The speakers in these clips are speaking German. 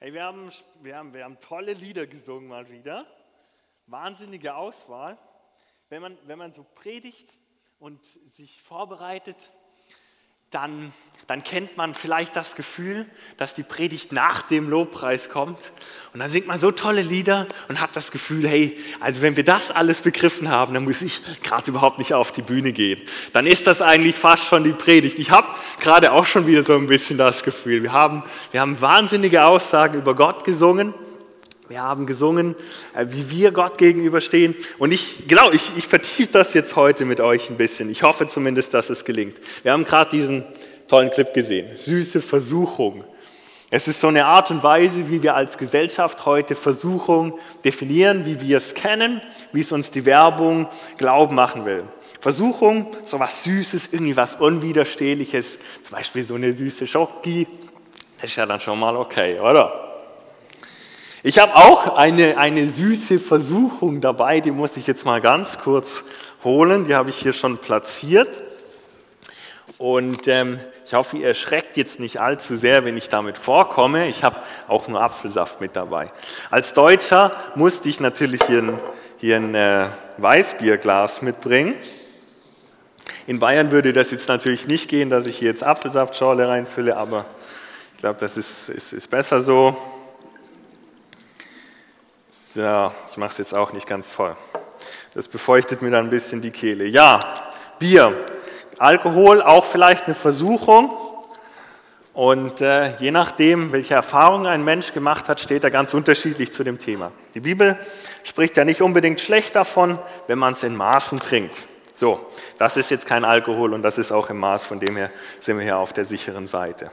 Hey, wir haben, wir, haben, wir haben tolle Lieder gesungen mal wieder. Wahnsinnige Auswahl. Wenn man, wenn man so predigt und sich vorbereitet, dann, dann kennt man vielleicht das Gefühl, dass die Predigt nach dem Lobpreis kommt. Und dann singt man so tolle Lieder und hat das Gefühl, hey, also wenn wir das alles begriffen haben, dann muss ich gerade überhaupt nicht auf die Bühne gehen. Dann ist das eigentlich fast schon die Predigt. Ich habe gerade auch schon wieder so ein bisschen das Gefühl. Wir haben, wir haben wahnsinnige Aussagen über Gott gesungen. Wir haben gesungen, äh, wie wir Gott gegenüberstehen. Und ich, genau, ich, ich vertiefe das jetzt heute mit euch ein bisschen. Ich hoffe zumindest, dass es gelingt. Wir haben gerade diesen tollen Clip gesehen. Süße Versuchung. Es ist so eine Art und Weise, wie wir als Gesellschaft heute Versuchung definieren, wie wir es kennen, wie es uns die Werbung glauben machen will. Versuchung, so was Süßes, irgendwie was Unwiderstehliches, zum Beispiel so eine süße Schoki, das ist ja dann schon mal okay, oder? Ich habe auch eine, eine süße Versuchung dabei, die muss ich jetzt mal ganz kurz holen. Die habe ich hier schon platziert. Und ähm, ich hoffe, ihr erschreckt jetzt nicht allzu sehr, wenn ich damit vorkomme. Ich habe auch nur Apfelsaft mit dabei. Als Deutscher musste ich natürlich hier ein, hier ein äh, Weißbierglas mitbringen. In Bayern würde das jetzt natürlich nicht gehen, dass ich hier jetzt Apfelsaftschorle reinfülle, aber ich glaube, das ist, ist, ist besser so. So, ich mache es jetzt auch nicht ganz voll. Das befeuchtet mir dann ein bisschen die Kehle. Ja, Bier, Alkohol, auch vielleicht eine Versuchung. Und äh, je nachdem, welche Erfahrungen ein Mensch gemacht hat, steht er ganz unterschiedlich zu dem Thema. Die Bibel spricht ja nicht unbedingt schlecht davon, wenn man es in Maßen trinkt. So, das ist jetzt kein Alkohol und das ist auch im Maß, von dem her sind wir hier auf der sicheren Seite.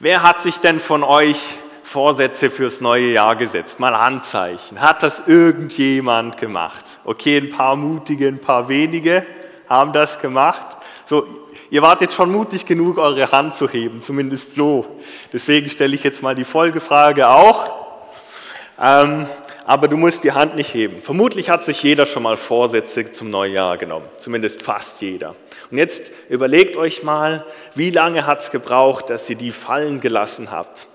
Wer hat sich denn von euch Vorsätze fürs neue Jahr gesetzt? Mal Handzeichen. Hat das irgendjemand gemacht? Okay, ein paar mutige, ein paar wenige haben das gemacht. So, ihr wart jetzt schon mutig genug, eure Hand zu heben, zumindest so. Deswegen stelle ich jetzt mal die Folgefrage auch. Ähm, aber du musst die Hand nicht heben. Vermutlich hat sich jeder schon mal Vorsätze zum Neujahr genommen, zumindest fast jeder. Und jetzt überlegt euch mal, wie lange hat es gebraucht, dass ihr die fallen gelassen habt?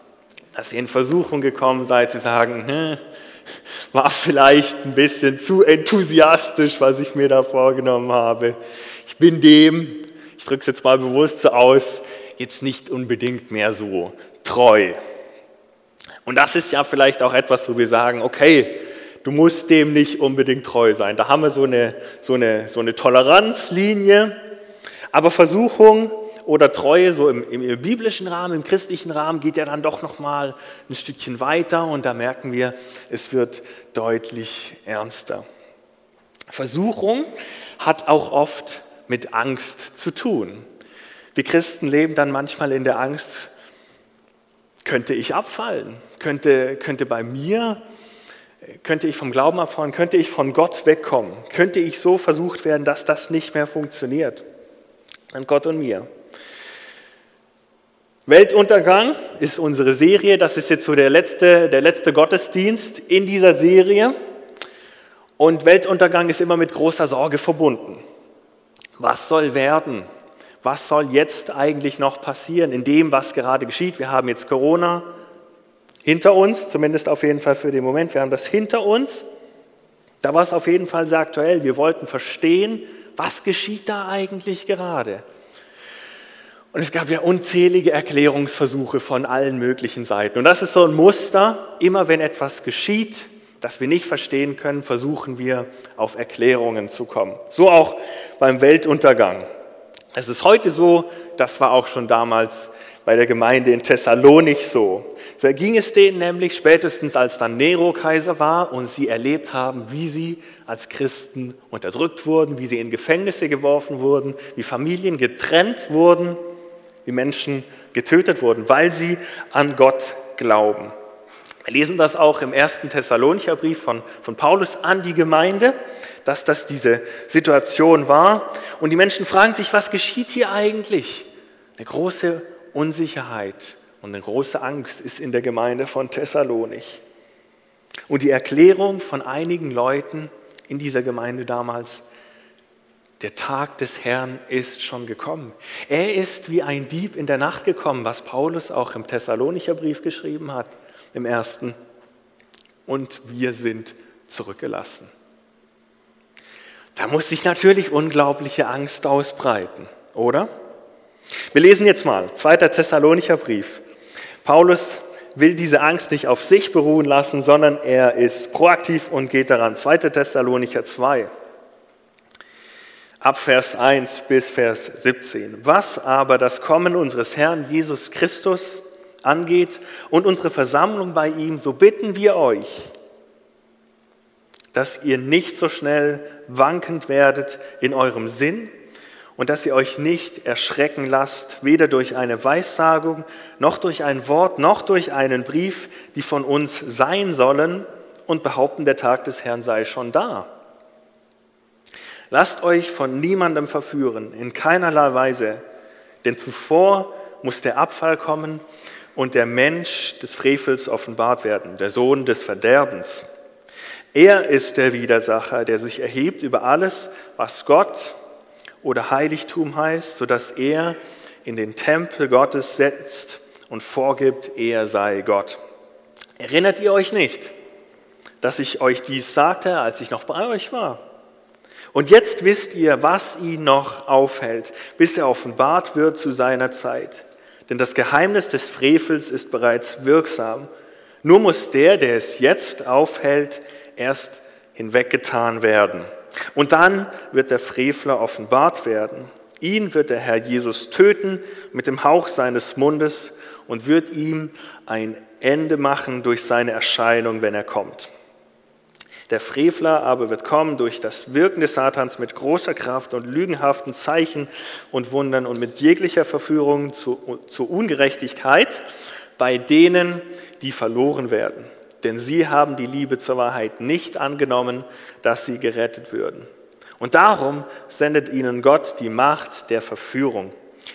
Dass ihr in Versuchung gekommen seid, zu sagen, hm, war vielleicht ein bisschen zu enthusiastisch, was ich mir da vorgenommen habe. Ich bin dem, ich drücke es jetzt mal bewusst so aus, jetzt nicht unbedingt mehr so treu. Und das ist ja vielleicht auch etwas, wo wir sagen, okay, du musst dem nicht unbedingt treu sein. Da haben wir so eine, so eine, so eine Toleranzlinie. Aber Versuchung oder Treue, so im, im, im, biblischen Rahmen, im christlichen Rahmen, geht ja dann doch nochmal ein Stückchen weiter und da merken wir, es wird deutlich ernster. Versuchung hat auch oft mit Angst zu tun. Wir Christen leben dann manchmal in der Angst, könnte ich abfallen? Könnte, könnte bei mir, könnte ich vom Glauben abfallen? Könnte ich von Gott wegkommen? Könnte ich so versucht werden, dass das nicht mehr funktioniert? An Gott und mir. Weltuntergang ist unsere Serie. Das ist jetzt so der letzte, der letzte Gottesdienst in dieser Serie. Und Weltuntergang ist immer mit großer Sorge verbunden. Was soll werden? Was soll jetzt eigentlich noch passieren in dem, was gerade geschieht? Wir haben jetzt Corona hinter uns, zumindest auf jeden Fall für den Moment. Wir haben das hinter uns. Da war es auf jeden Fall sehr aktuell. Wir wollten verstehen, was geschieht da eigentlich gerade. Und es gab ja unzählige Erklärungsversuche von allen möglichen Seiten. Und das ist so ein Muster. Immer wenn etwas geschieht, das wir nicht verstehen können, versuchen wir auf Erklärungen zu kommen. So auch beim Weltuntergang. Es ist heute so, das war auch schon damals bei der Gemeinde in Thessalonich so. So ging es denen nämlich spätestens, als dann Nero Kaiser war und sie erlebt haben, wie sie als Christen unterdrückt wurden, wie sie in Gefängnisse geworfen wurden, wie Familien getrennt wurden wie Menschen getötet wurden, weil sie an Gott glauben. Wir lesen das auch im ersten Thessalonicher Brief von, von Paulus an die Gemeinde, dass das diese Situation war. Und die Menschen fragen sich, was geschieht hier eigentlich? Eine große Unsicherheit und eine große Angst ist in der Gemeinde von Thessalonich. Und die Erklärung von einigen Leuten in dieser Gemeinde damals, Der Tag des Herrn ist schon gekommen. Er ist wie ein Dieb in der Nacht gekommen, was Paulus auch im Thessalonicher Brief geschrieben hat, im ersten. Und wir sind zurückgelassen. Da muss sich natürlich unglaubliche Angst ausbreiten, oder? Wir lesen jetzt mal, 2. Thessalonicher Brief. Paulus will diese Angst nicht auf sich beruhen lassen, sondern er ist proaktiv und geht daran. 2. Thessalonicher 2, ab Vers 1 bis Vers 17. Was aber das Kommen unseres Herrn Jesus Christus angeht und unsere Versammlung bei ihm, so bitten wir euch, dass ihr nicht so schnell wankend werdet in eurem Sinn und dass ihr euch nicht erschrecken lasst, weder durch eine Weissagung, noch durch ein Wort, noch durch einen Brief, die von uns sein sollen und behaupten, der Tag des Herrn sei schon da. Lasst euch von niemandem verführen, in keinerlei Weise, denn zuvor muss der Abfall kommen und der Mensch des Frevels offenbart werden, der Sohn des Verderbens. Er ist der Widersacher, der sich erhebt über alles, was Gott oder Heiligtum heißt, sodass er in den Tempel Gottes setzt und vorgibt, er sei Gott. Erinnert ihr euch nicht, dass ich euch dies sagte, als ich noch bei euch war? Und jetzt wisst ihr, was ihn noch aufhält, bis er offenbart wird zu seiner Zeit. Denn das Geheimnis des Frevels ist bereits wirksam. Nur muss der, der es jetzt aufhält, erst hinweggetan werden. Und dann wird der Frevler offenbart werden. Ihn wird der Herr Jesus töten mit dem Hauch seines Mundes und wird ihm ein Ende machen durch seine Erscheinung, wenn er kommt. Der Frevler aber wird kommen durch das Wirken des Satans mit großer Kraft und lügenhaften Zeichen und Wundern und mit jeglicher Verführung zu, zur Ungerechtigkeit bei denen, die verloren werden denn sie haben die Liebe zur Wahrheit nicht angenommen, dass sie gerettet würden. Und darum sendet ihnen Gott die Macht der Verführung,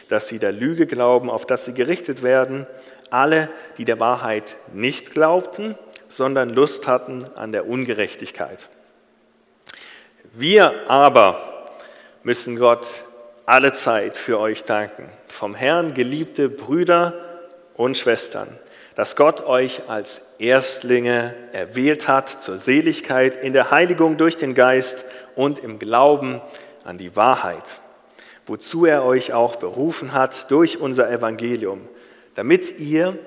dass sie der Lüge glauben, auf dass sie gerichtet werden, alle, die der Wahrheit nicht glaubten, sondern Lust hatten an der Ungerechtigkeit. Wir aber müssen Gott alle Zeit für euch danken, vom Herrn geliebte Brüder und Schwestern dass Gott euch als Erstlinge erwählt hat zur Seligkeit in der Heiligung durch den Geist und im Glauben an die Wahrheit, wozu er euch auch berufen hat durch unser Evangelium, damit ihr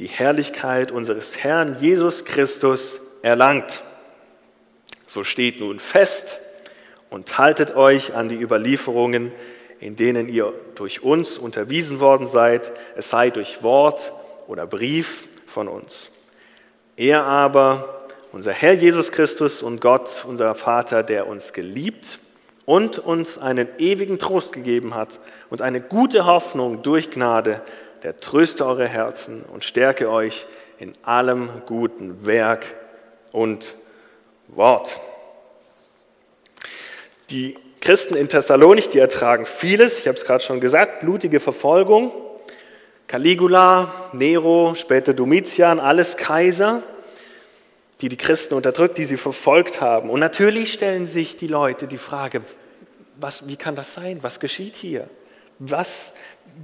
die Herrlichkeit unseres Herrn Jesus Christus erlangt. So steht nun fest und haltet euch an die Überlieferungen, in denen ihr durch uns unterwiesen worden seid, es sei durch Wort, oder Brief von uns. Er aber, unser Herr Jesus Christus und Gott, unser Vater, der uns geliebt und uns einen ewigen Trost gegeben hat und eine gute Hoffnung durch Gnade, der tröste eure Herzen und stärke euch in allem guten Werk und Wort. Die Christen in Thessalonik, die ertragen vieles, ich habe es gerade schon gesagt, blutige Verfolgung, Caligula, Nero, später Domitian, alles Kaiser, die die Christen unterdrückt, die sie verfolgt haben. Und natürlich stellen sich die Leute die Frage, was, wie kann das sein? Was geschieht hier? Was,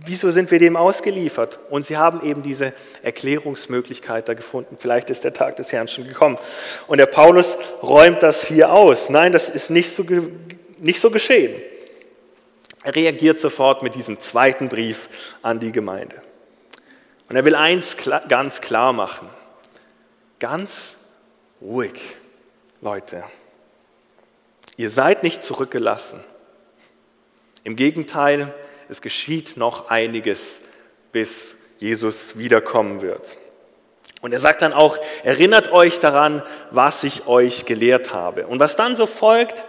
wieso sind wir dem ausgeliefert? Und sie haben eben diese Erklärungsmöglichkeit da gefunden. Vielleicht ist der Tag des Herrn schon gekommen. Und der Paulus räumt das hier aus. Nein, das ist nicht so, nicht so geschehen. Er reagiert sofort mit diesem zweiten Brief an die Gemeinde. Und er will eins ganz klar machen. Ganz ruhig, Leute. Ihr seid nicht zurückgelassen. Im Gegenteil, es geschieht noch einiges, bis Jesus wiederkommen wird. Und er sagt dann auch, erinnert euch daran, was ich euch gelehrt habe. Und was dann so folgt,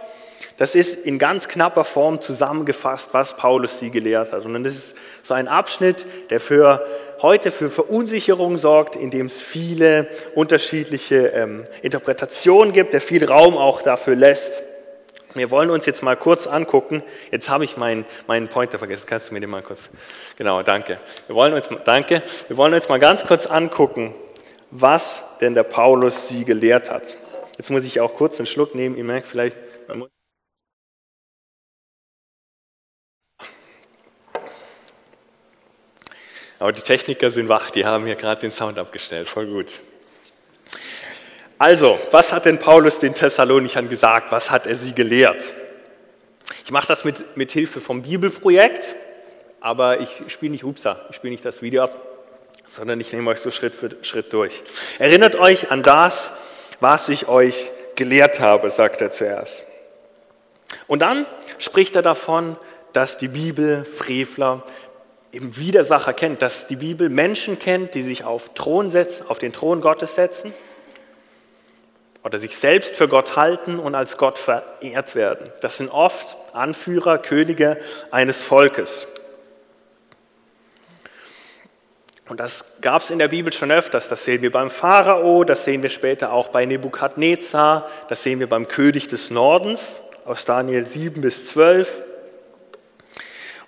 das ist in ganz knapper Form zusammengefasst, was Paulus sie gelehrt hat. Und das ist so ein Abschnitt, der für heute für Verunsicherung sorgt, indem es viele unterschiedliche ähm, Interpretationen gibt, der viel Raum auch dafür lässt. Wir wollen uns jetzt mal kurz angucken. Jetzt habe ich meinen, meinen Pointer vergessen. Kannst du mir den mal kurz? Genau, danke. Wir wollen uns, danke. Wir wollen uns mal ganz kurz angucken, was denn der Paulus sie gelehrt hat. Jetzt muss ich auch kurz einen Schluck nehmen. Ihr merkt vielleicht, Aber die Techniker sind wach, die haben hier gerade den Sound abgestellt. Voll gut. Also, was hat denn Paulus den Thessalonichern gesagt? Was hat er sie gelehrt? Ich mache das mit, mit Hilfe vom Bibelprojekt, aber ich spiele nicht Hupsa, ich spiele nicht das Video ab, sondern ich nehme euch so Schritt für Schritt durch. Erinnert euch an das, was ich euch gelehrt habe, sagt er zuerst. Und dann spricht er davon, dass die Bibel Frevler im Widersacher kennt, dass die Bibel Menschen kennt, die sich auf, Thron setzen, auf den Thron Gottes setzen oder sich selbst für Gott halten und als Gott verehrt werden. Das sind oft Anführer, Könige eines Volkes. Und das gab es in der Bibel schon öfters. Das sehen wir beim Pharao, das sehen wir später auch bei Nebukadnezar, das sehen wir beim König des Nordens aus Daniel 7 bis 12.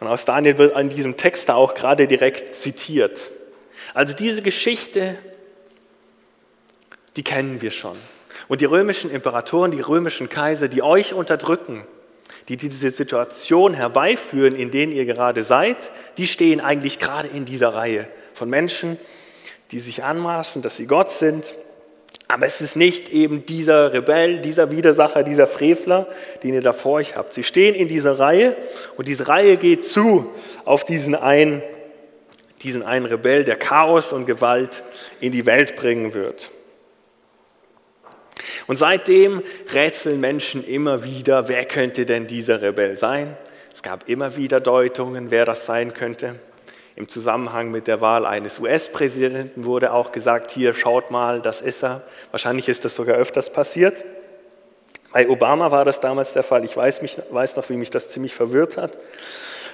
Und aus Daniel wird an diesem Text da auch gerade direkt zitiert. Also diese Geschichte, die kennen wir schon. Und die römischen Imperatoren, die römischen Kaiser, die euch unterdrücken, die diese Situation herbeiführen, in denen ihr gerade seid, die stehen eigentlich gerade in dieser Reihe von Menschen, die sich anmaßen, dass sie Gott sind. Aber es ist nicht eben dieser Rebell, dieser Widersacher, dieser Frevler, den ihr da vor euch habt. Sie stehen in dieser Reihe und diese Reihe geht zu auf diesen einen, diesen einen Rebell, der Chaos und Gewalt in die Welt bringen wird. Und seitdem rätseln Menschen immer wieder, wer könnte denn dieser Rebell sein? Es gab immer wieder Deutungen, wer das sein könnte. Im Zusammenhang mit der Wahl eines US-Präsidenten wurde auch gesagt, hier schaut mal, das ist er. Wahrscheinlich ist das sogar öfters passiert. Bei Obama war das damals der Fall. Ich weiß, mich, weiß noch, wie mich das ziemlich verwirrt hat,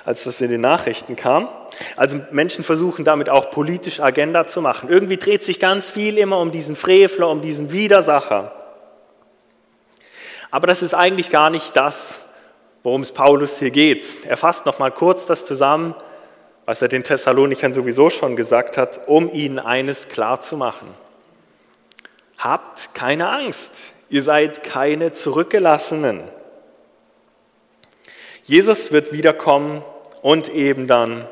als das in den Nachrichten kam. Also Menschen versuchen damit auch politisch Agenda zu machen. Irgendwie dreht sich ganz viel immer um diesen Frevler, um diesen Widersacher. Aber das ist eigentlich gar nicht das, worum es Paulus hier geht. Er fasst noch mal kurz das zusammen, was er den Thessalonichern sowieso schon gesagt hat, um ihnen eines klar zu machen. Habt keine Angst, ihr seid keine Zurückgelassenen. Jesus wird wiederkommen und eben dann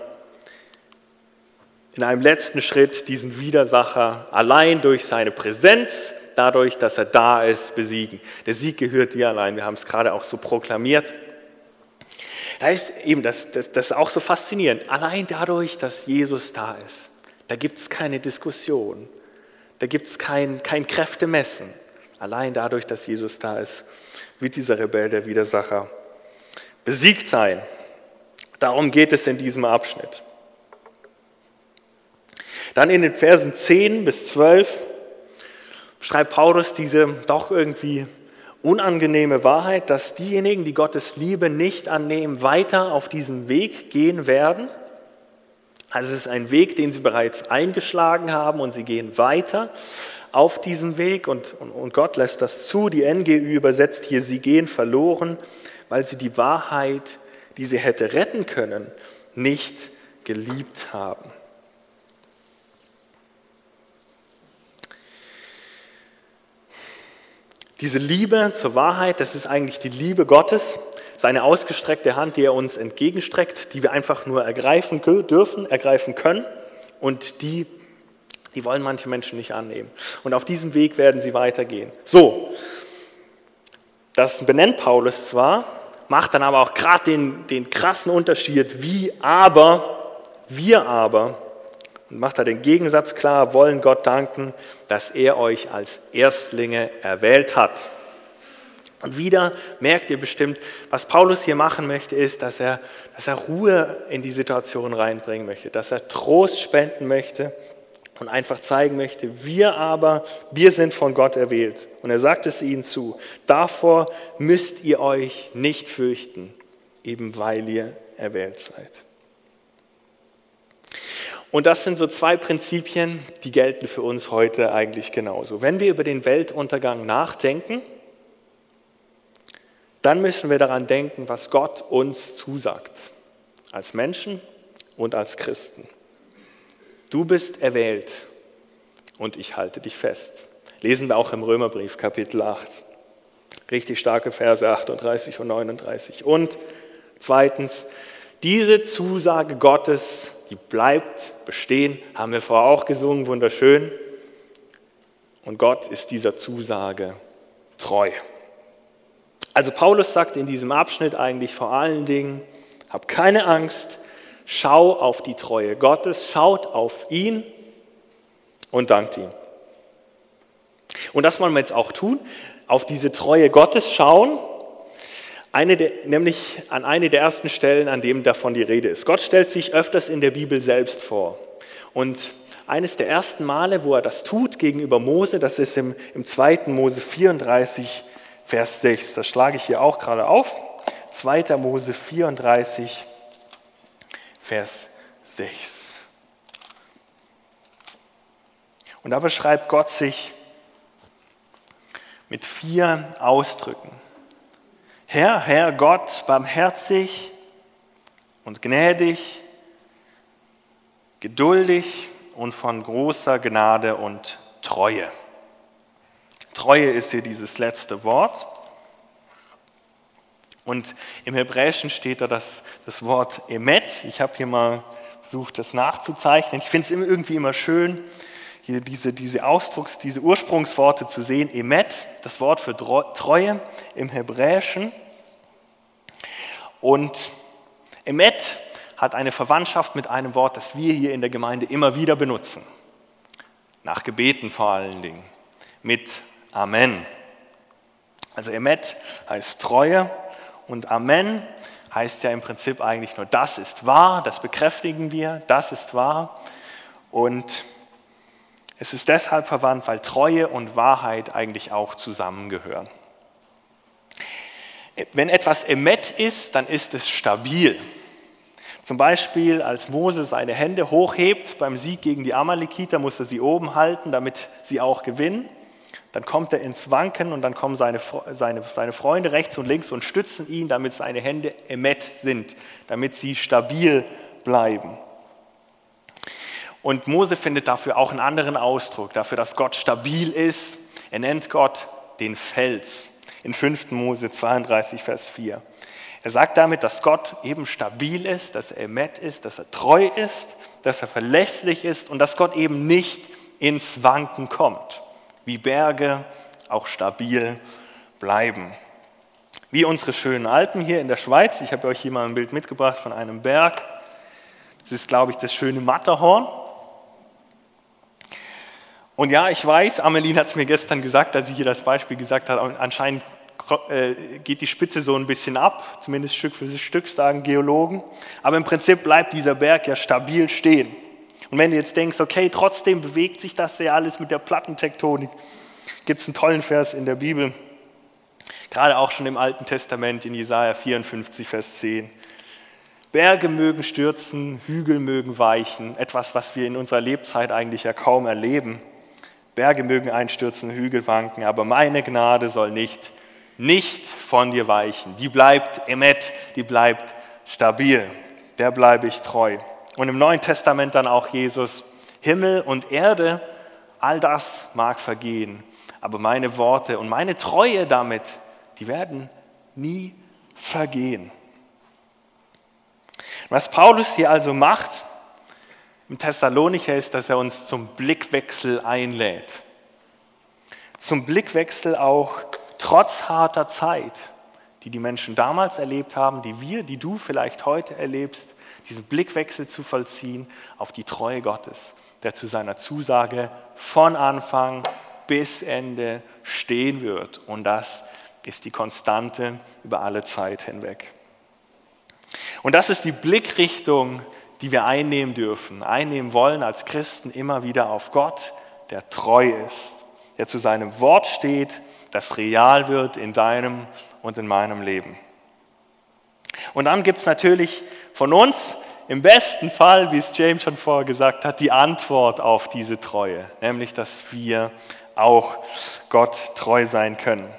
in einem letzten Schritt diesen Widersacher allein durch seine Präsenz, dadurch, dass er da ist, besiegen. Der Sieg gehört dir allein. Wir haben es gerade auch so proklamiert. Da ist eben das, das, das ist auch so faszinierend. Allein dadurch, dass Jesus da ist, da gibt es keine Diskussion, da gibt es kein, kein Kräftemessen. Allein dadurch, dass Jesus da ist, wird dieser Rebell, der Widersacher, besiegt sein. Darum geht es in diesem Abschnitt. Dann in den Versen 10 bis 12 schreibt Paulus diese doch irgendwie unangenehme Wahrheit, dass diejenigen, die Gottes Liebe nicht annehmen, weiter auf diesem Weg gehen werden. Also es ist ein Weg, den sie bereits eingeschlagen haben und sie gehen weiter auf diesem Weg und, und, und Gott lässt das zu. Die NGÜ übersetzt hier, sie gehen verloren, weil sie die Wahrheit, die sie hätte retten können, nicht geliebt haben. Diese Liebe zur Wahrheit, das ist eigentlich die Liebe Gottes, seine ausgestreckte Hand, die er uns entgegenstreckt, die wir einfach nur ergreifen dürfen, ergreifen können und die, die wollen manche Menschen nicht annehmen. Und auf diesem Weg werden sie weitergehen. So, das benennt Paulus zwar, macht dann aber auch gerade den, den krassen Unterschied, wie aber, wir aber und macht da den Gegensatz klar, wollen Gott danken, dass er euch als Erstlinge erwählt hat. Und wieder merkt ihr bestimmt, was Paulus hier machen möchte, ist, dass er, dass er Ruhe in die Situation reinbringen möchte, dass er Trost spenden möchte und einfach zeigen möchte, wir aber, wir sind von Gott erwählt. Und er sagt es ihnen zu, davor müsst ihr euch nicht fürchten, eben weil ihr erwählt seid. Und das sind so zwei Prinzipien, die gelten für uns heute eigentlich genauso. Wenn wir über den Weltuntergang nachdenken, dann müssen wir daran denken, was Gott uns zusagt, als Menschen und als Christen. Du bist erwählt und ich halte dich fest. Lesen wir auch im Römerbrief Kapitel 8. Richtig starke Verse 38 und 39. Und zweitens, Diese Zusage Gottes, die bleibt bestehen, haben wir vorher auch gesungen, wunderschön. Und Gott ist dieser Zusage treu. Also Paulus sagt in diesem Abschnitt eigentlich vor allen Dingen, hab keine Angst, schau auf die Treue Gottes, schaut auf ihn und dankt ihm. Und das wollen wir jetzt auch tun, auf diese Treue Gottes schauen, eine der, nämlich an eine der ersten Stellen, an dem davon die Rede ist. Gott stellt sich öfters in der Bibel selbst vor. Und eines der ersten Male, wo er das tut gegenüber Mose, das ist im, im 2. Mose 34, Vers 6. Das schlage ich hier auch gerade auf. 2. Mose 34, Vers 6. Und da beschreibt Gott sich mit vier Ausdrücken. Herr, Herr Gott, barmherzig und gnädig, geduldig und von großer Gnade und Treue. Treue ist hier dieses letzte Wort. Und im Hebräischen steht da das, das Wort Emet. Ich habe hier mal versucht, das nachzuzeichnen. Ich finde es irgendwie immer schön, hier diese, diese Ausdrucks-, diese Ursprungsworte zu sehen. Emet, das Wort für Treue im Hebräischen. Und Emet hat eine Verwandtschaft mit einem Wort, das wir hier in der Gemeinde immer wieder benutzen. Nach Gebeten vor allen Dingen. Mit Amen. Also Emet heißt Treue und Amen heißt ja im Prinzip eigentlich nur, das ist wahr, das bekräftigen wir, das ist wahr. Und es ist deshalb verwandt, weil Treue und Wahrheit eigentlich auch zusammengehören. Wenn etwas Emet ist, dann ist es stabil. Zum Beispiel, als Mose seine Hände hochhebt beim Sieg gegen die Amalekiter, muss er sie oben halten, damit sie auch gewinnen. Dann kommt er ins Wanken und dann kommen seine, seine, seine Freunde rechts und links und stützen ihn, damit seine Hände emet sind, damit sie stabil bleiben. Und Mose findet dafür auch einen anderen Ausdruck, dafür, dass Gott stabil ist. Er nennt Gott den Fels in 5. Mose 32, Vers 4. Er sagt damit, dass Gott eben stabil ist, dass er emet ist, dass er treu ist, dass er verlässlich ist und dass Gott eben nicht ins Wanken kommt wie Berge auch stabil bleiben. Wie unsere schönen Alpen hier in der Schweiz. Ich habe euch hier mal ein Bild mitgebracht von einem Berg. Das ist, glaube ich, das schöne Matterhorn. Und ja, ich weiß, Ameline hat es mir gestern gesagt, als sie hier das Beispiel gesagt hat, anscheinend geht die Spitze so ein bisschen ab, zumindest Stück für Stück, sagen Geologen. Aber im Prinzip bleibt dieser Berg ja stabil stehen. Und wenn du jetzt denkst, okay, trotzdem bewegt sich das ja alles mit der Plattentektonik, gibt es einen tollen Vers in der Bibel, gerade auch schon im Alten Testament in Jesaja 54, Vers 10. Berge mögen stürzen, Hügel mögen weichen, etwas, was wir in unserer Lebzeit eigentlich ja kaum erleben. Berge mögen einstürzen, Hügel wanken, aber meine Gnade soll nicht, nicht von dir weichen. Die bleibt emet, die bleibt stabil. Der bleibe ich treu. Und im Neuen Testament dann auch Jesus, Himmel und Erde, all das mag vergehen, aber meine Worte und meine Treue damit, die werden nie vergehen. Was Paulus hier also macht im Thessalonicher ist, dass er uns zum Blickwechsel einlädt. Zum Blickwechsel auch trotz harter Zeit, die die Menschen damals erlebt haben, die wir, die du vielleicht heute erlebst, diesen Blickwechsel zu vollziehen auf die Treue Gottes, der zu seiner Zusage von Anfang bis Ende stehen wird. Und das ist die Konstante über alle Zeit hinweg. Und das ist die Blickrichtung, die wir einnehmen dürfen, einnehmen wollen als Christen immer wieder auf Gott, der treu ist, der zu seinem Wort steht, das real wird in deinem und in meinem Leben. Und dann gibt es natürlich von uns im besten Fall, wie es James schon vorher gesagt hat, die Antwort auf diese Treue, nämlich dass wir auch Gott treu sein können.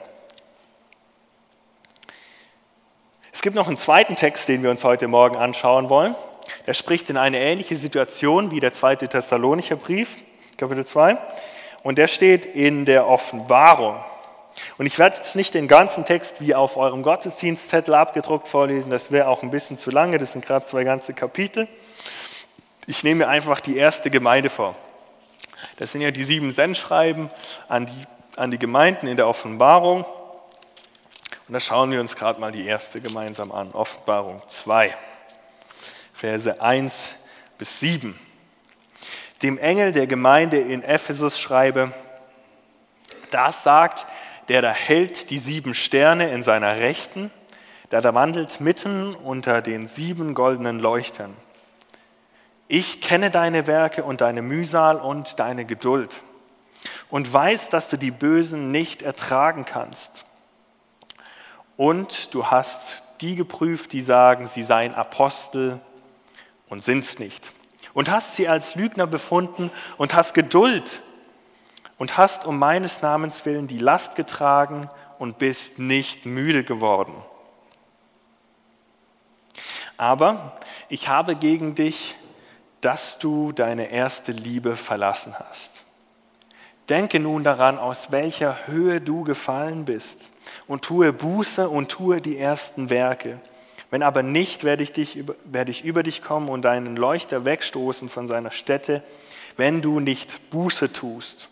Es gibt noch einen zweiten Text, den wir uns heute Morgen anschauen wollen. Der spricht in eine ähnliche Situation wie der zweite Thessalonicher Brief, Kapitel 2. Und der steht in der Offenbarung. Und ich werde jetzt nicht den ganzen Text wie auf eurem Gottesdienstzettel abgedruckt vorlesen, das wäre auch ein bisschen zu lange, das sind gerade zwei ganze Kapitel. Ich nehme mir einfach die erste Gemeinde vor. Das sind ja die sieben Sendschreiben an die, an die Gemeinden in der Offenbarung. Und da schauen wir uns gerade mal die erste gemeinsam an, Offenbarung 2, Verse 1 bis 7. Dem Engel der Gemeinde in Ephesus schreibe, das sagt der da hält die sieben Sterne in seiner Rechten, der da wandelt mitten unter den sieben goldenen Leuchtern. Ich kenne deine Werke und deine Mühsal und deine Geduld und weiß, dass du die Bösen nicht ertragen kannst. Und du hast die geprüft, die sagen, sie seien Apostel und sind's nicht. Und hast sie als Lügner befunden und hast Geduld und hast um meines Namens willen die Last getragen und bist nicht müde geworden. Aber ich habe gegen dich, dass du deine erste Liebe verlassen hast. Denke nun daran, aus welcher Höhe du gefallen bist, und tue Buße und tue die ersten Werke. Wenn aber nicht, werde ich, dich, werde ich über dich kommen und deinen Leuchter wegstoßen von seiner Stätte, wenn du nicht Buße tust.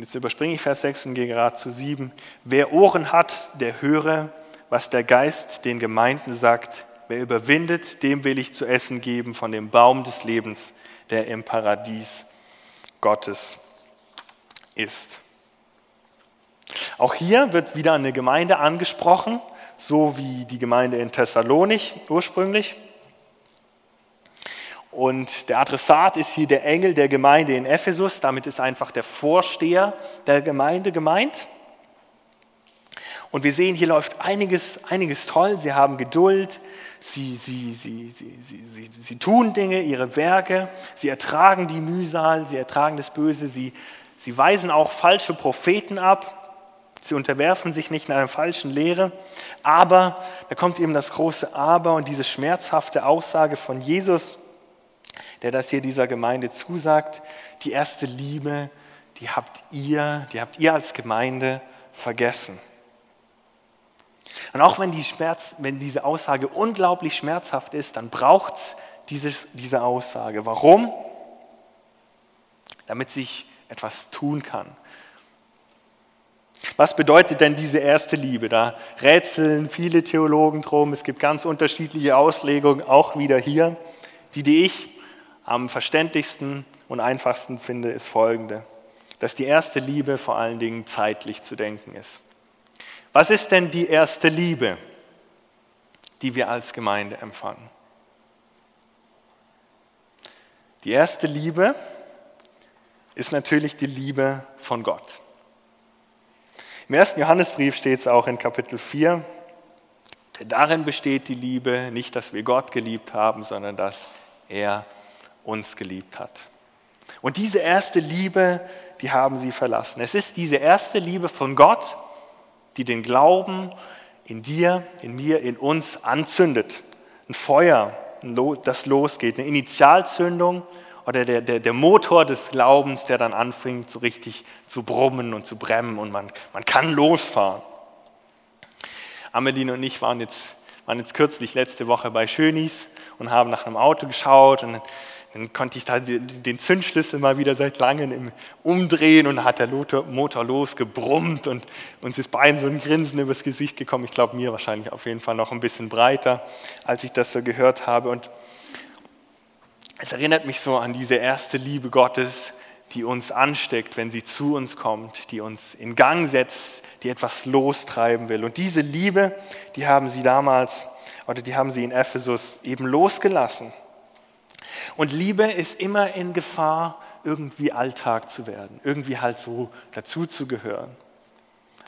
Und jetzt überspringe ich Vers 6 und gehe gerade zu 7. Wer Ohren hat, der höre, was der Geist den Gemeinden sagt. Wer überwindet, dem will ich zu essen geben von dem Baum des Lebens, der im Paradies Gottes ist. Auch hier wird wieder eine Gemeinde angesprochen, so wie die Gemeinde in Thessalonich ursprünglich. Und der Adressat ist hier der Engel der Gemeinde in Ephesus, damit ist einfach der Vorsteher der Gemeinde gemeint. Und wir sehen, hier läuft einiges, einiges toll. Sie haben Geduld, sie, sie, sie, sie, sie, tun Dinge, ihre Werke, sie ertragen die Mühsal, sie ertragen das Böse, sie, sie weisen auch falsche Propheten ab, sie unterwerfen sich nicht einer falschen Lehre. Aber da kommt eben das große Aber und diese schmerzhafte Aussage von Jesus, der das hier dieser Gemeinde zusagt. Die erste Liebe, die habt ihr, die habt ihr als Gemeinde vergessen. Und auch wenn, die Schmerz, wenn diese Aussage unglaublich schmerzhaft ist, dann braucht es diese, diese Aussage. Warum? Damit sich etwas tun kann. Was bedeutet denn diese erste Liebe? Da rätseln viele Theologen drum. Es gibt ganz unterschiedliche Auslegungen, auch wieder hier. Die, die ich am verständlichsten und einfachsten finde, ist folgende, dass die erste Liebe vor allen Dingen zeitlich zu denken ist. Was ist denn die erste Liebe, die wir als Gemeinde empfangen? Die erste Liebe ist natürlich die Liebe von Gott. Im ersten Johannesbrief steht es auch in Kapitel 4, denn darin besteht die Liebe, nicht, dass wir Gott geliebt haben, sondern dass er uns geliebt hat. Und diese erste Liebe, die haben sie verlassen. Es ist diese erste Liebe von Gott, die den Glauben in dir, in mir, in uns anzündet. Ein Feuer, das losgeht, eine Initialzündung oder der, der, der Motor des Glaubens, der dann anfängt, so richtig zu brummen und zu bremmen und man, man kann losfahren. Ameline und ich waren jetzt, waren jetzt kürzlich letzte Woche bei Schönis und haben nach einem Auto geschaut und dann konnte ich da den Zündschlüssel mal wieder seit langem umdrehen und hat der Motor losgebrummt und uns ist beiden so ein Grinsen übers Gesicht gekommen. Ich glaube, mir wahrscheinlich auf jeden Fall noch ein bisschen breiter, als ich das so gehört habe. Und es erinnert mich so an diese erste Liebe Gottes, die uns ansteckt, wenn sie zu uns kommt, die uns in Gang setzt, die etwas lostreiben will. Und diese Liebe, die haben sie damals oder die haben sie in Ephesus eben losgelassen. Und Liebe ist immer in Gefahr, irgendwie Alltag zu werden, irgendwie halt so dazuzugehören.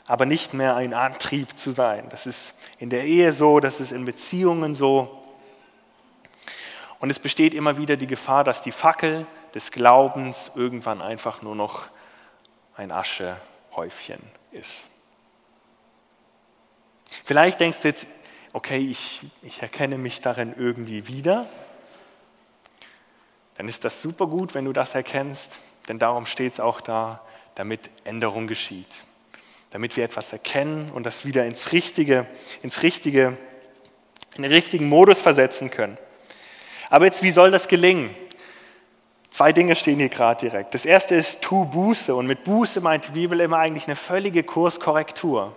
Aber nicht mehr ein Antrieb zu sein. Das ist in der Ehe so, das ist in Beziehungen so. Und es besteht immer wieder die Gefahr, dass die Fackel des Glaubens irgendwann einfach nur noch ein Aschehäufchen ist. Vielleicht denkst du jetzt, okay, ich, ich erkenne mich darin irgendwie wieder dann ist das super gut, wenn du das erkennst, denn darum steht es auch da, damit Änderung geschieht, damit wir etwas erkennen und das wieder ins richtige, ins richtige, in den richtigen Modus versetzen können. Aber jetzt, wie soll das gelingen? Zwei Dinge stehen hier gerade direkt. Das erste ist, tu Buße. Und mit Buße meint die Bibel immer eigentlich eine völlige Kurskorrektur.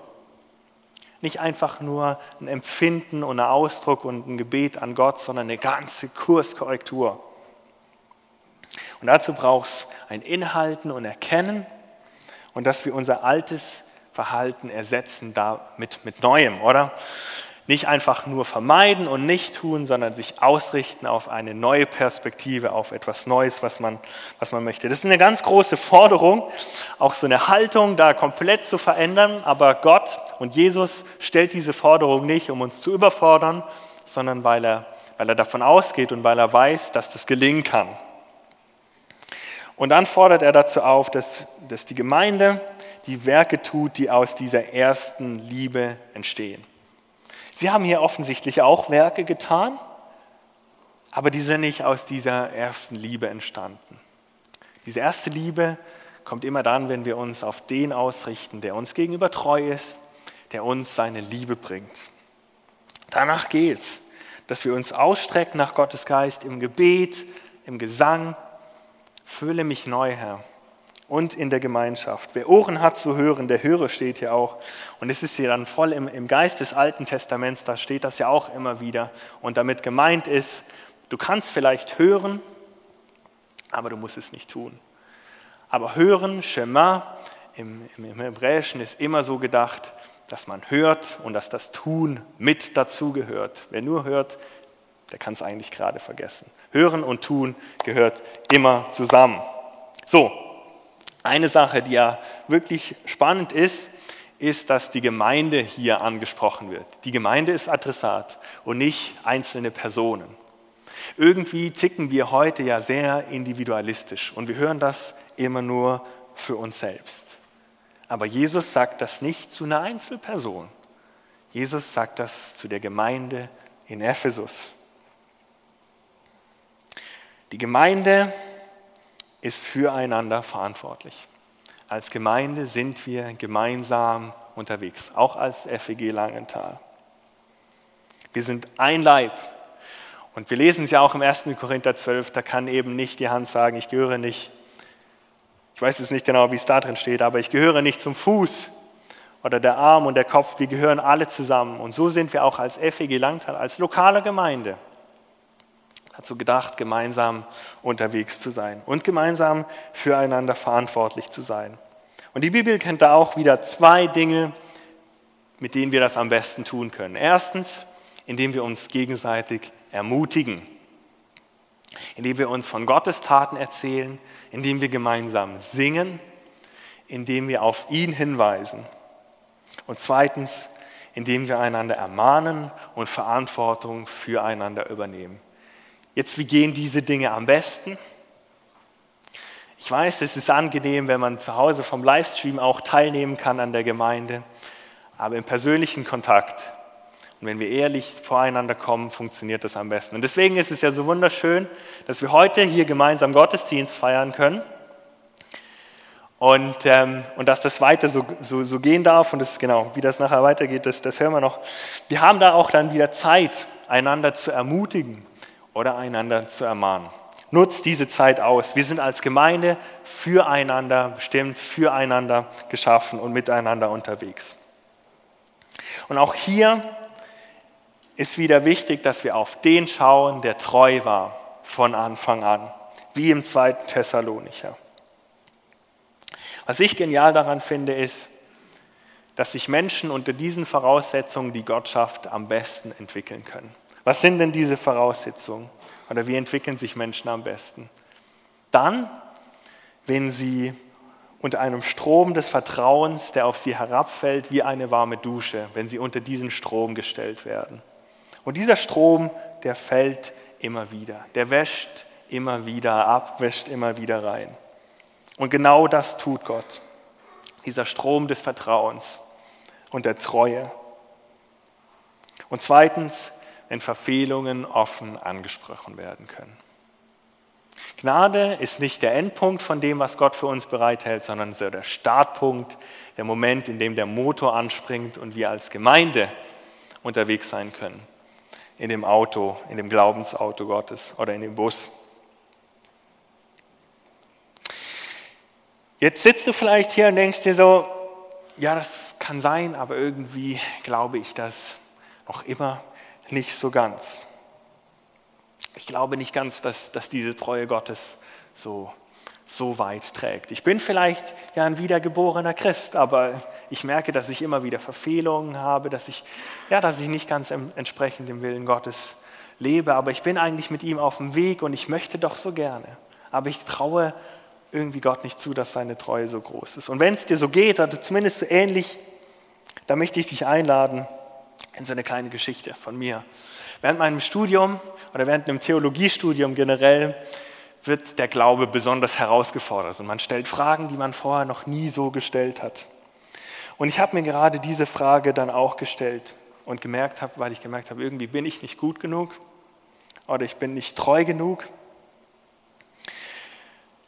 Nicht einfach nur ein Empfinden und ein Ausdruck und ein Gebet an Gott, sondern eine ganze Kurskorrektur. Und dazu braucht es ein Inhalten und Erkennen und dass wir unser altes Verhalten ersetzen damit mit Neuem, oder? Nicht einfach nur vermeiden und nicht tun, sondern sich ausrichten auf eine neue Perspektive, auf etwas Neues, was man, was man möchte. Das ist eine ganz große Forderung, auch so eine Haltung da komplett zu verändern. Aber Gott und Jesus stellt diese Forderung nicht, um uns zu überfordern, sondern weil er, weil er davon ausgeht und weil er weiß, dass das gelingen kann. Und dann fordert er dazu auf, dass, dass die Gemeinde die Werke tut, die aus dieser ersten Liebe entstehen. Sie haben hier offensichtlich auch Werke getan, aber die sind nicht aus dieser ersten Liebe entstanden. Diese erste Liebe kommt immer dann, wenn wir uns auf den ausrichten, der uns gegenüber treu ist, der uns seine Liebe bringt. Danach geht's, dass wir uns ausstrecken nach Gottes Geist im Gebet, im Gesang. Fülle mich neu, Herr und in der Gemeinschaft. Wer Ohren hat zu hören, der höre, steht hier auch. Und es ist hier dann voll im, im Geist des Alten Testaments, da steht das ja auch immer wieder. Und damit gemeint ist, du kannst vielleicht hören, aber du musst es nicht tun. Aber hören, Shema, im, im Hebräischen ist immer so gedacht, dass man hört und dass das Tun mit dazugehört. Wer nur hört, der kann es eigentlich gerade vergessen. Hören und Tun gehört immer zusammen. So, eine Sache, die ja wirklich spannend ist, ist, dass die Gemeinde hier angesprochen wird. Die Gemeinde ist Adressat und nicht einzelne Personen. Irgendwie ticken wir heute ja sehr individualistisch und wir hören das immer nur für uns selbst. Aber Jesus sagt das nicht zu einer Einzelperson. Jesus sagt das zu der Gemeinde in Ephesus. Die Gemeinde ist füreinander verantwortlich. Als Gemeinde sind wir gemeinsam unterwegs, auch als FEG Langenthal. Wir sind ein Leib. Und wir lesen es ja auch im 1. Korinther 12, da kann eben nicht die Hand sagen, ich gehöre nicht, ich weiß jetzt nicht genau, wie es da drin steht, aber ich gehöre nicht zum Fuß oder der Arm und der Kopf, wir gehören alle zusammen. Und so sind wir auch als FEG Langtal, als lokale Gemeinde dazu gedacht, gemeinsam unterwegs zu sein und gemeinsam füreinander verantwortlich zu sein. Und die Bibel kennt da auch wieder zwei Dinge, mit denen wir das am besten tun können. Erstens, indem wir uns gegenseitig ermutigen, indem wir uns von Gottes Taten erzählen, indem wir gemeinsam singen, indem wir auf ihn hinweisen. Und zweitens, indem wir einander ermahnen und Verantwortung füreinander übernehmen. Jetzt, wie gehen diese Dinge am besten? Ich weiß, es ist angenehm, wenn man zu Hause vom Livestream auch teilnehmen kann an der Gemeinde, aber im persönlichen Kontakt und wenn wir ehrlich voreinander kommen, funktioniert das am besten. Und deswegen ist es ja so wunderschön, dass wir heute hier gemeinsam Gottesdienst feiern können und, ähm, und dass das weiter so, so, so gehen darf. Und das genau, wie das nachher weitergeht, das, das hören wir noch. Wir haben da auch dann wieder Zeit, einander zu ermutigen oder einander zu ermahnen. Nutzt diese Zeit aus. Wir sind als Gemeinde füreinander bestimmt, füreinander geschaffen und miteinander unterwegs. Und auch hier ist wieder wichtig, dass wir auf den schauen, der treu war von Anfang an, wie im zweiten Thessalonicher. Was ich genial daran finde, ist, dass sich Menschen unter diesen Voraussetzungen die Gott schafft am besten entwickeln können. Was sind denn diese Voraussetzungen? Oder wie entwickeln sich Menschen am besten? Dann, wenn sie unter einem Strom des Vertrauens, der auf sie herabfällt wie eine warme Dusche, wenn sie unter diesen Strom gestellt werden. Und dieser Strom, der fällt immer wieder, der wäscht immer wieder ab, wäscht immer wieder rein. Und genau das tut Gott, dieser Strom des Vertrauens und der Treue. Und zweitens, wenn Verfehlungen offen angesprochen werden können. Gnade ist nicht der Endpunkt von dem, was Gott für uns bereithält, sondern so der Startpunkt, der Moment, in dem der Motor anspringt und wir als Gemeinde unterwegs sein können. In dem Auto, in dem Glaubensauto Gottes oder in dem Bus. Jetzt sitzt du vielleicht hier und denkst dir so, ja, das kann sein, aber irgendwie glaube ich das noch immer nicht so ganz. Ich glaube nicht ganz, dass, dass diese Treue Gottes so, so weit trägt. Ich bin vielleicht ja ein wiedergeborener Christ, aber ich merke, dass ich immer wieder Verfehlungen habe, dass ich, ja, dass ich nicht ganz entsprechend dem Willen Gottes lebe, aber ich bin eigentlich mit ihm auf dem Weg und ich möchte doch so gerne. Aber ich traue irgendwie Gott nicht zu, dass seine Treue so groß ist. Und wenn es dir so geht, oder zumindest so ähnlich, dann möchte ich dich einladen in so eine kleine Geschichte von mir. Während meinem Studium oder während einem Theologiestudium generell wird der Glaube besonders herausgefordert und man stellt Fragen, die man vorher noch nie so gestellt hat. Und ich habe mir gerade diese Frage dann auch gestellt und gemerkt habe, weil ich gemerkt habe, irgendwie bin ich nicht gut genug oder ich bin nicht treu genug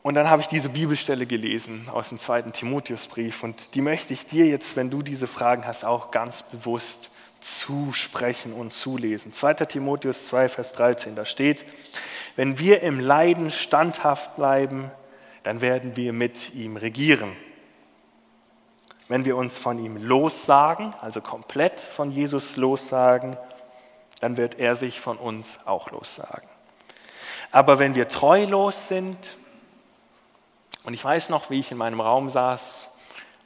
und dann habe ich diese Bibelstelle gelesen aus dem zweiten Timotheusbrief und die möchte ich dir jetzt, wenn du diese Fragen hast, auch ganz bewusst zusprechen und zulesen. 2. Timotheus 2, Vers 13, da steht, wenn wir im Leiden standhaft bleiben, dann werden wir mit ihm regieren. Wenn wir uns von ihm lossagen, also komplett von Jesus lossagen, dann wird er sich von uns auch lossagen. Aber wenn wir treulos sind, und ich weiß noch, wie ich in meinem Raum saß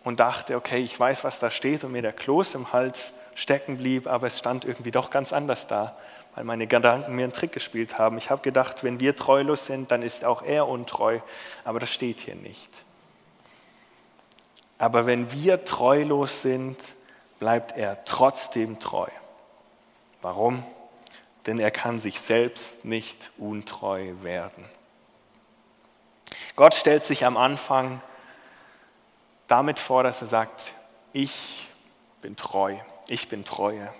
und dachte, okay, ich weiß, was da steht und mir der Kloß im Hals stecken blieb, aber es stand irgendwie doch ganz anders da, weil meine Gedanken mir einen Trick gespielt haben. Ich habe gedacht, wenn wir treulos sind, dann ist auch er untreu, aber das steht hier nicht. Aber wenn wir treulos sind, bleibt er trotzdem treu. Warum? Denn er kann sich selbst nicht untreu werden. Gott stellt sich am Anfang damit vor, dass er sagt, ich bin treu, ich bin treue.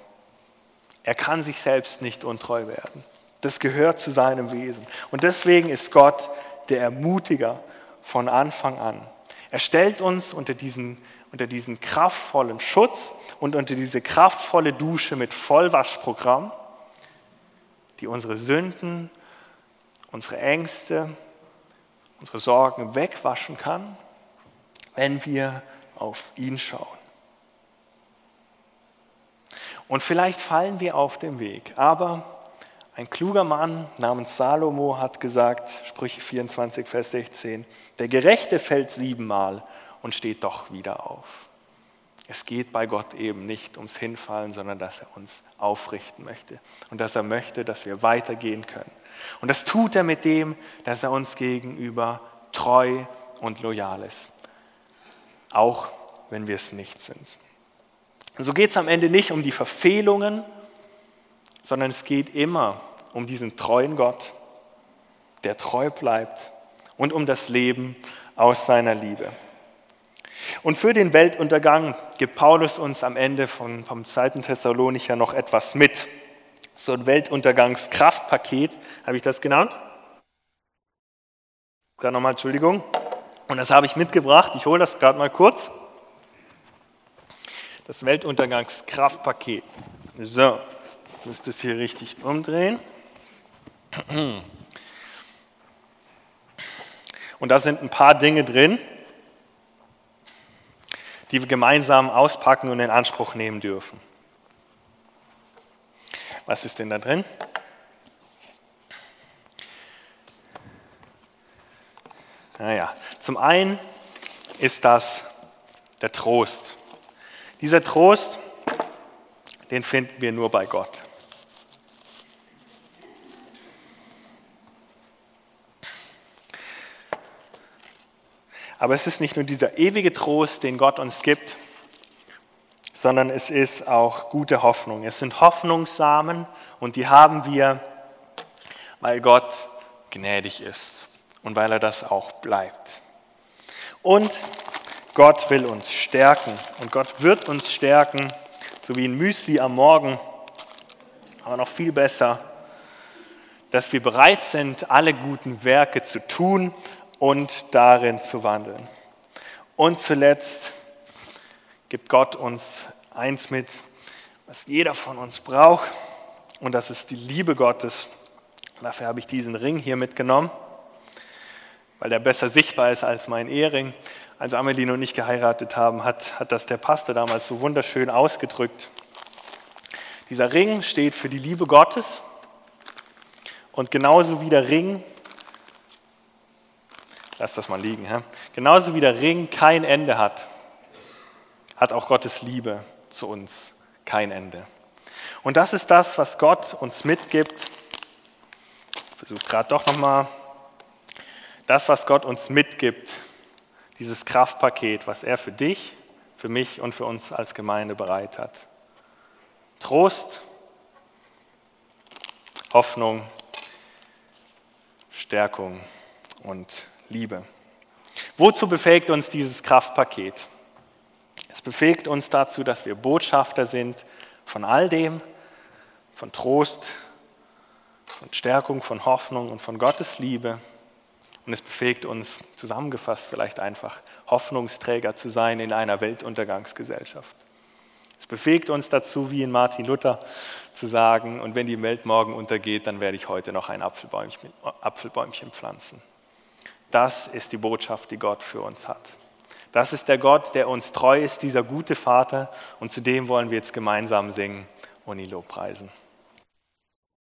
Er kann sich selbst nicht untreu werden. Das gehört zu seinem Wesen. Und deswegen ist Gott der Ermutiger von Anfang an. Er stellt uns unter diesen, unter diesen kraftvollen Schutz und unter diese kraftvolle Dusche mit Vollwaschprogramm, die unsere Sünden, unsere Ängste, unsere Sorgen wegwaschen kann, wenn wir auf ihn schauen. Und vielleicht fallen wir auf den Weg, aber ein kluger Mann namens Salomo hat gesagt, Sprüche 24, Vers 16, der Gerechte fällt siebenmal und steht doch wieder auf. Es geht bei Gott eben nicht ums Hinfallen, sondern dass er uns aufrichten möchte und dass er möchte, dass wir weitergehen können. Und das tut er mit dem, dass er uns gegenüber treu und loyal ist, auch wenn wir es nicht sind. Und so geht es am Ende nicht um die Verfehlungen, sondern es geht immer um diesen treuen Gott, der treu bleibt und um das Leben aus seiner Liebe. Und für den Weltuntergang gibt Paulus uns am Ende von, vom 2. Thessalonicher noch etwas mit. So ein Weltuntergangskraftpaket, habe ich das genannt? Gerade nochmal Entschuldigung. Und das habe ich mitgebracht. Ich hole das gerade mal kurz. Das Weltuntergangskraftpaket. So, ich muss das hier richtig umdrehen. Und da sind ein paar Dinge drin, die wir gemeinsam auspacken und in Anspruch nehmen dürfen. Was ist denn da drin? Naja, zum einen ist das der Trost. Dieser Trost, den finden wir nur bei Gott. Aber es ist nicht nur dieser ewige Trost, den Gott uns gibt, sondern es ist auch gute Hoffnung. Es sind Hoffnungssamen und die haben wir, weil Gott gnädig ist und weil er das auch bleibt. Und Gott will uns stärken und Gott wird uns stärken, so wie ein Müsli am Morgen, aber noch viel besser dass wir bereit sind, alle guten Werke zu tun und darin zu wandeln. Und zuletzt gibt Gott uns eins mit, was jeder von uns braucht, und das ist die Liebe Gottes. Dafür habe ich diesen Ring hier mitgenommen, weil der besser sichtbar ist als mein Ehering. Als Amelie und ich geheiratet haben, hat, hat das der Pastor damals so wunderschön ausgedrückt. Dieser Ring steht für die Liebe Gottes und genauso wie der Ring, lass das mal liegen, ja? genauso wie der Ring kein Ende hat, hat auch Gottes Liebe zu uns kein Ende. Und das ist das, was Gott uns mitgibt. Ich versuche gerade doch nochmal. Das, was Gott uns mitgibt, dieses Kraftpaket, was er für dich, für mich und für uns als Gemeinde bereit hat. Trost, Hoffnung, Stärkung und Liebe. Wozu befähigt uns dieses Kraftpaket? Es befähigt uns dazu, dass wir Botschafter sind von all dem, von Trost, von Stärkung, von Hoffnung und von Gottes Liebe. Und es befähigt uns, zusammengefasst vielleicht einfach, Hoffnungsträger zu sein in einer Weltuntergangsgesellschaft. Es befähigt uns dazu, wie in Martin Luther zu sagen, und wenn die Welt morgen untergeht, dann werde ich heute noch ein Apfelbäumchen, Apfelbäumchen pflanzen. Das ist die Botschaft, die Gott für uns hat. Das ist der Gott, der uns treu ist, dieser gute Vater, und zu dem wollen wir jetzt gemeinsam singen und ihn Lobpreisen.